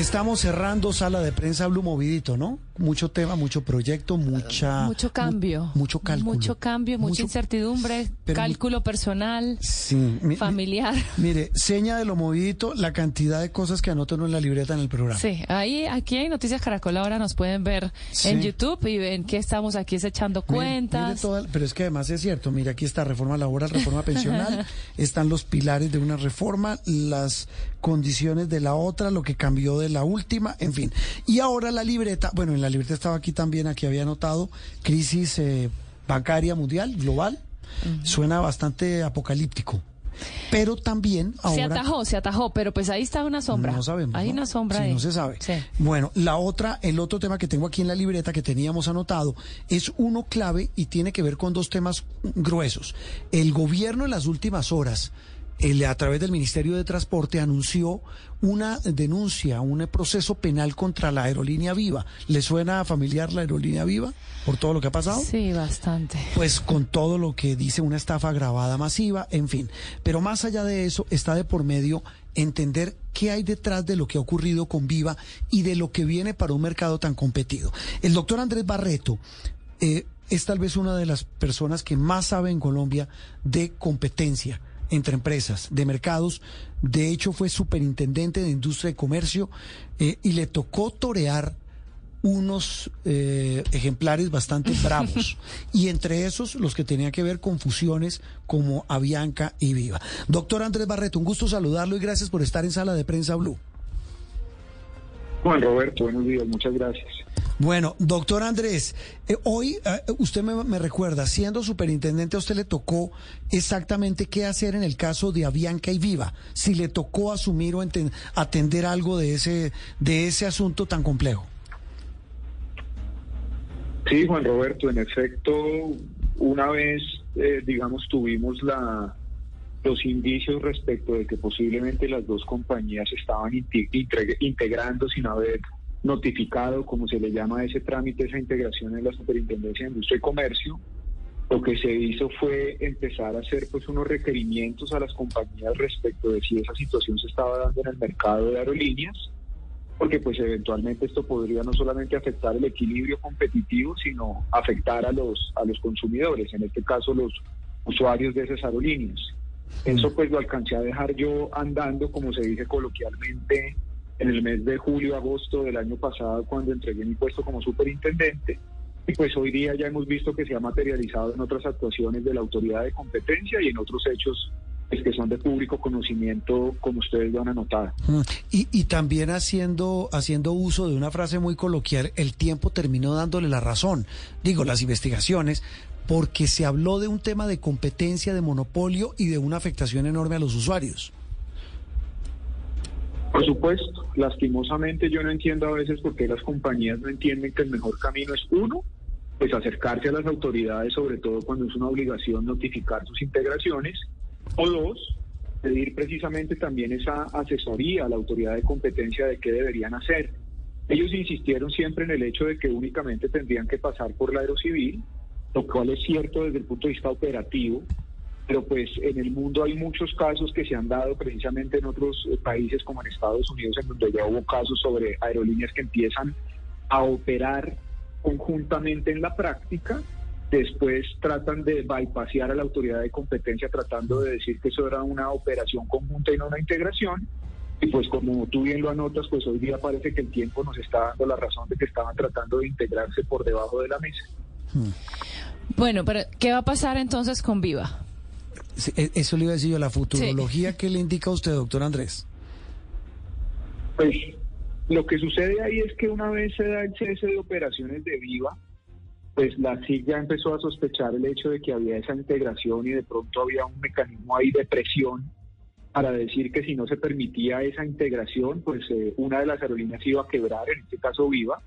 Estamos cerrando sala de prensa Blue Movidito, ¿no? Mucho tema, mucho proyecto, mucha... Mucho cambio. mu- mucho cálculo. Mucho cambio, mucha Mucho- incertidumbre, cálculo personal, Sí. mi- mi- familiar. Mire, seña de lo movidito, la cantidad de cosas que anoto uno en la libreta en el programa. Sí, ahí, aquí hay Noticias Caracol, ahora nos pueden ver Sí. en YouTube y ven que estamos aquí es echando cuentas. mire toda- pero es que además es cierto, mire, aquí está reforma laboral, reforma pensional, están los pilares de una reforma, las condiciones de la otra, lo que cambió de la última, en fin. Y ahora la libreta, bueno, en la libreta estaba aquí también, aquí había anotado, crisis eh, bancaria mundial, global, suena bastante apocalíptico. Pero también ahora... Se atajó, se atajó, pero pues ahí está una sombra. No sabemos. Hay ¿no? una sombra Sí, ahí. no se sabe. Sí. Bueno, la otra, el otro tema que tengo aquí en la libreta que teníamos anotado es uno clave y tiene que ver con dos temas gruesos. El gobierno en las últimas horas, el- a través del Ministerio de Transporte, anunció una denuncia, un proceso penal contra la aerolínea Viva. ¿Le suena familiar la aerolínea Viva por todo lo que ha pasado? Sí, bastante. Pues con todo lo que dice una estafa grabada masiva, en fin. Pero más allá de eso, está de por medio entender qué hay detrás de lo que ha ocurrido con Viva y de lo que viene para un mercado tan competido. El doctor Andrés Barreto eh, es tal vez una de las personas que más sabe en Colombia de competencia entre empresas, de mercados. De hecho, fue superintendente de industria y comercio eh, y le tocó torear unos eh, ejemplares bastante bravos y entre esos los que tenían que ver con fusiones como Avianca y Viva. Doctor Andrés Barreto, un gusto saludarlo y gracias por estar en Sala de Prensa Blue. Juan Roberto, buenos días, muchas gracias. Bueno, doctor Andrés, eh, hoy eh, usted me, me recuerda, siendo superintendente, a usted le tocó exactamente qué hacer en el caso de Avianca y Viva, si le tocó asumir o atender algo de ese, de ese asunto tan complejo. Sí, Juan Roberto, en efecto, una vez, eh, digamos, tuvimos la, los indicios respecto de que posiblemente las dos compañías estaban integrando sin haber notificado, como se le llama a ese trámite, esa integración en la Superintendencia de Industria y Comercio. Lo que se hizo fue empezar a hacer pues unos requerimientos a las compañías respecto de si esa situación se estaba dando en el mercado de aerolíneas porque pues eventualmente esto podría no solamente afectar el equilibrio competitivo, sino afectar a los a los consumidores, en este caso los usuarios de esas aerolíneas. Eso pues lo alcancé a dejar yo andando, como se dice coloquialmente, en el mes de julio, agosto del año pasado, cuando entregué mi puesto como superintendente. Y pues hoy día ya hemos visto que se ha materializado en otras actuaciones de la autoridad de competencia y en otros hechos pues, que son de público conocimiento, como ustedes lo han anotado. Y, y también haciendo, haciendo uso de una frase muy coloquial, el tiempo terminó dándole la razón, digo, las investigaciones, porque se habló de un tema de competencia, de monopolio y de una afectación enorme a los usuarios. Por supuesto, lastimosamente yo no entiendo a veces por qué las compañías no entienden que el mejor camino es uno, pues acercarse a las autoridades, sobre todo cuando es una obligación notificar sus integraciones, o dos, pedir precisamente también esa asesoría a la autoridad de competencia de qué deberían hacer. Ellos insistieron siempre en el hecho de que únicamente tendrían que pasar por la aerocivil, lo cual es cierto desde el punto de vista operativo, pero pues en el mundo hay muchos casos que se han dado precisamente en otros eh, países como en Estados Unidos, en donde ya hubo casos sobre aerolíneas que empiezan a operar conjuntamente en la práctica, después tratan de bypasear a la autoridad de competencia tratando de decir que eso era una operación conjunta y no una integración. Y pues como tú bien lo anotas, pues hoy día parece que el tiempo nos está dando la razón de que estaban tratando de integrarse por debajo de la mesa. Bueno, pero ¿qué va a pasar entonces con Viva? E- Eso le iba a decir yo, la futurología que le indica a usted, doctor Andrés. Pues lo que sucede ahí es que una vez se da el cese de operaciones de Viva, pues la SIG ya empezó a sospechar el hecho de que había esa integración y de pronto había un mecanismo ahí de presión para decir que si no se permitía esa integración, pues eh, una de las aerolíneas iba a quebrar, en este caso Viva.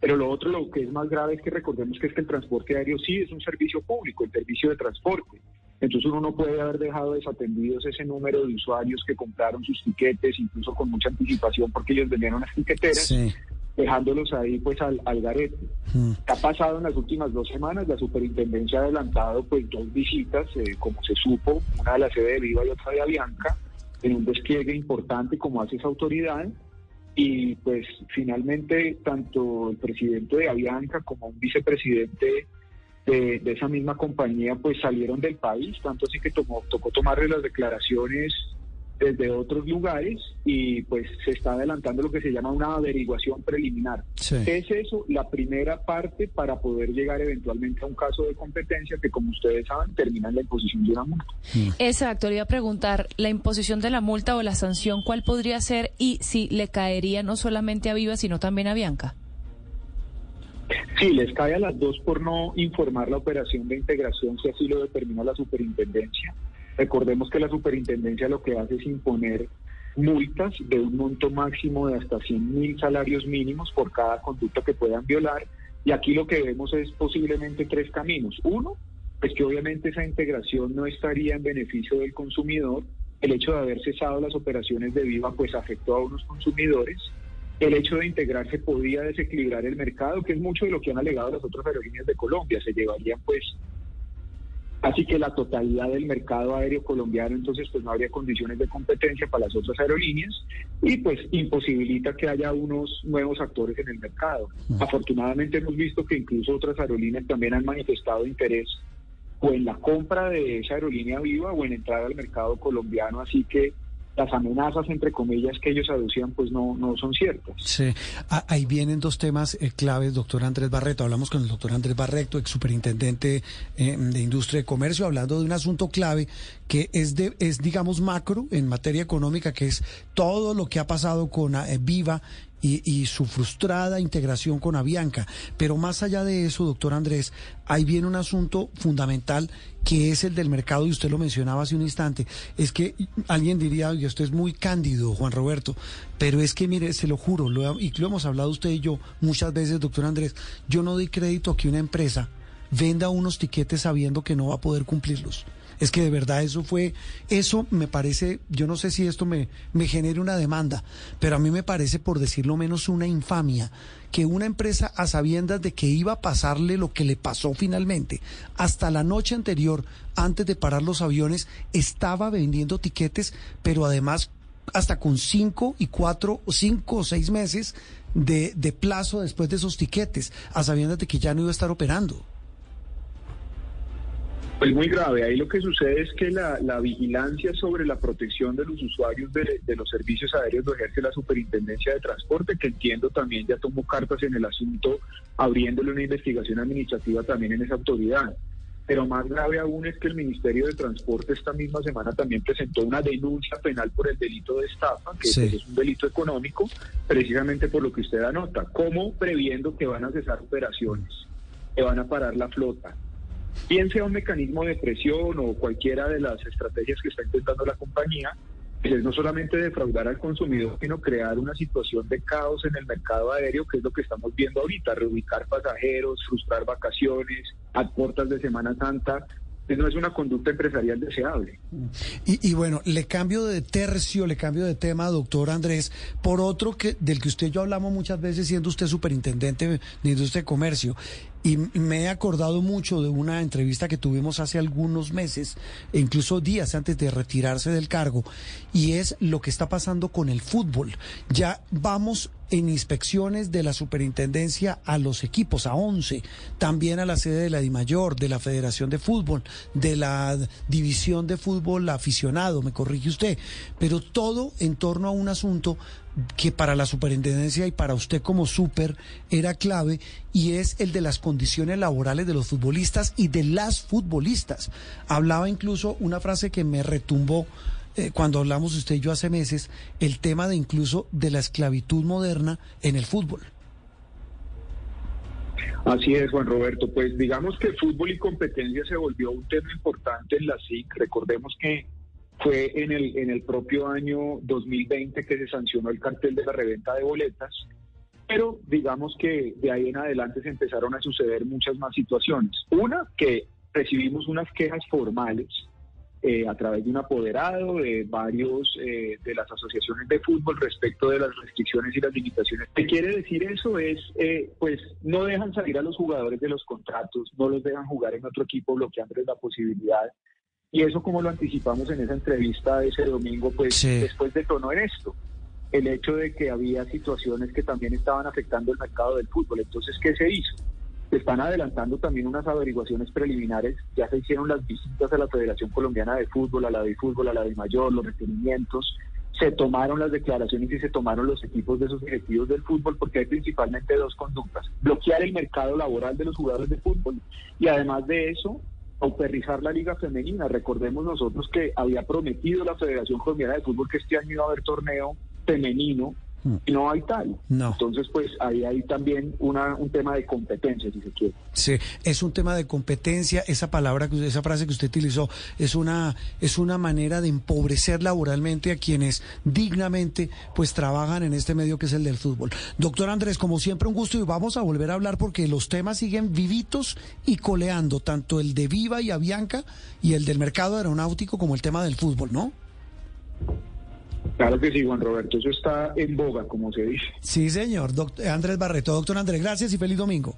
Pero lo otro, lo que es más grave es que recordemos que es que el transporte aéreo sí es un servicio público, el servicio de transporte. Entonces uno no puede haber dejado desatendidos ese número de usuarios que compraron sus tiquetes, incluso con mucha anticipación, porque ellos vendían unas tiqueteras, Sí. dejándolos ahí pues al, al garete. Mm. ¿Qué ha pasado en las últimas dos semanas? La superintendencia ha adelantado pues dos visitas, eh, como se supo, una de la sede de Viva y otra de Avianca, en un despliegue importante como hace esa autoridad. y pues finalmente tanto el presidente de Avianca como un vicepresidente de, esa misma compañía pues salieron del país, tanto así que tomó, tocó tomarle las declaraciones desde otros lugares y pues se está adelantando lo que se llama una averiguación preliminar. Es eso la primera parte para poder llegar eventualmente a un caso de competencia que como ustedes saben termina en la imposición de una multa. Mm. Exacto, le iba a preguntar la imposición de la multa o la sanción, ¿cuál podría ser y si le caería no solamente a Viva sino también a Bianca? Sí, les cae a las dos por no informar la operación de integración si así lo determina la superintendencia. Recordemos que la superintendencia lo que hace es imponer multas de un monto máximo de hasta 100 mil salarios mínimos por cada conducta que puedan violar. Y aquí lo que vemos es posiblemente tres caminos. Uno, pues que obviamente esa integración no estaría en beneficio del consumidor. El hecho de haber cesado las operaciones de Viva pues afectó a unos consumidores. El hecho de integrarse podía desequilibrar el mercado, que es mucho de lo que han alegado las otras aerolíneas de Colombia. Se llevarían pues Así que la totalidad del mercado aéreo colombiano, entonces, pues no habría condiciones de competencia para las otras aerolíneas y pues imposibilita que haya unos nuevos actores en el mercado. Afortunadamente hemos visto que incluso otras aerolíneas también han manifestado interés o en la compra de esa aerolínea viva o en entrar al mercado colombiano, así que las amenazas, entre comillas, que ellos aducían, pues no, no son ciertas. Sí, ah, ahí vienen dos temas eh, claves, doctor Andrés Barreto. Hablamos con el doctor Andrés Barreto, ex superintendente eh, de Industria y Comercio, hablando de un asunto clave que es, de, es, digamos, macro en materia económica, que es todo lo que ha pasado con eh, Viva y, su frustrada integración con Avianca. Pero más allá de eso, doctor Andrés, ahí viene un asunto fundamental que es el del mercado, y usted lo mencionaba hace un instante. Es que alguien diría, oye, usted es muy cándido, Juan Roberto, pero es que, mire, se lo juro, lo, y lo hemos hablado usted y yo muchas veces, doctor Andrés, yo no doy crédito a que una empresa venda unos tiquetes sabiendo que no va a poder cumplirlos. Es que de verdad eso fue, eso me parece, yo no sé si esto me, me genere una demanda, pero a mí me parece, por decirlo menos, una infamia que una empresa a sabiendas de que iba a pasarle lo que le pasó finalmente, hasta la noche anterior, antes de parar los aviones, estaba vendiendo tiquetes, pero además hasta con cinco y cuatro, cinco o seis meses de, de plazo después de esos tiquetes, a sabiendas de que ya no iba a estar operando. Pues muy grave. Ahí lo que sucede es que la, vigilancia sobre la protección de los usuarios de, los servicios aéreos lo ejerce la Superintendencia de Transporte, que entiendo también ya tomó cartas en el asunto, abriéndole una investigación administrativa también en esa autoridad. Pero más grave aún es que el Ministerio de Transporte esta misma semana también presentó una denuncia penal por el delito de estafa, que pues, es un delito económico, precisamente por lo que usted anota, como previendo que van a cesar operaciones, que van a parar la flota, bien sea un mecanismo de presión o cualquiera de las estrategias que está intentando la compañía, pues es no solamente defraudar al consumidor, sino crear una situación de caos en el mercado aéreo, que es lo que estamos viendo ahorita, reubicar pasajeros, frustrar vacaciones, a puertas de Semana Santa, no es una conducta empresarial deseable. Y, bueno, le cambio de tercio, le cambio de tema, doctor Andrés, por otro que del que usted y yo hablamos muchas veces, siendo usted superintendente de industria de comercio, y me he acordado mucho de una entrevista que tuvimos hace algunos meses, e incluso días antes de retirarse del cargo, y es lo que está pasando con el fútbol. Ya vamos en inspecciones de la superintendencia a los equipos, a 11, también a la sede de la DIMAYOR, de la Federación de Fútbol, de la División de Fútbol Aficionado, me corrige usted, pero todo en torno a un asunto que para la superintendencia y para usted como super era clave y es el de las condiciones laborales de los futbolistas y de las futbolistas. Hablaba incluso una frase que me retumbó eh, cuando hablamos usted y yo hace meses, el tema de incluso de la esclavitud moderna en el fútbol. Así es, Juan Roberto. Pues digamos que fútbol y competencia se volvió un tema importante en la SIC. Recordemos que fue en el, en el propio año 2020 que se sancionó el cartel de la reventa de boletas, pero digamos que de ahí en adelante se empezaron a suceder muchas más situaciones. Una, que recibimos unas quejas formales eh, a través de un apoderado de varios eh, de las asociaciones de fútbol respecto de las restricciones y las limitaciones. ¿Qué quiere decir eso? Es, eh, pues, no dejan salir a los jugadores de los contratos, no los dejan jugar en otro equipo bloqueándoles la posibilidad y eso como lo anticipamos en esa entrevista de ese domingo, pues después detonó en esto. el hecho de que había situaciones que también estaban afectando el mercado del fútbol. Entonces, ¿qué se hizo? Se están adelantando también unas averiguaciones preliminares, ya se hicieron las visitas a la Federación Colombiana de Fútbol, a la de Fútbol, a la de Mayor, los requerimientos, se tomaron las declaraciones y se tomaron los equipos de esos directivos del fútbol porque hay principalmente dos conductas. Bloquear el mercado laboral de los jugadores de fútbol y además de eso, auperizar la liga femenina. Recordemos nosotros que había prometido la Federación Colombiana de Fútbol que este año iba a haber torneo femenino no hay tal. No. Entonces, pues ahí hay también una, un tema de competencia, si se quiere. Sí, es un tema de competencia. Esa palabra, esa frase que usted utilizó, es una, es una manera de empobrecer laboralmente a quienes dignamente pues trabajan en este medio que es el del fútbol. Doctor Andrés, como siempre, un gusto y vamos a volver a hablar porque los temas siguen vivitos y coleando, tanto el de Viva y Avianca y el del mercado aeronáutico como el tema del fútbol, ¿no? Claro que sí, Juan Roberto, eso está en boga, como se dice. Sí, señor. Doctor Andrés Barreto. Doctor Andrés, gracias y feliz domingo.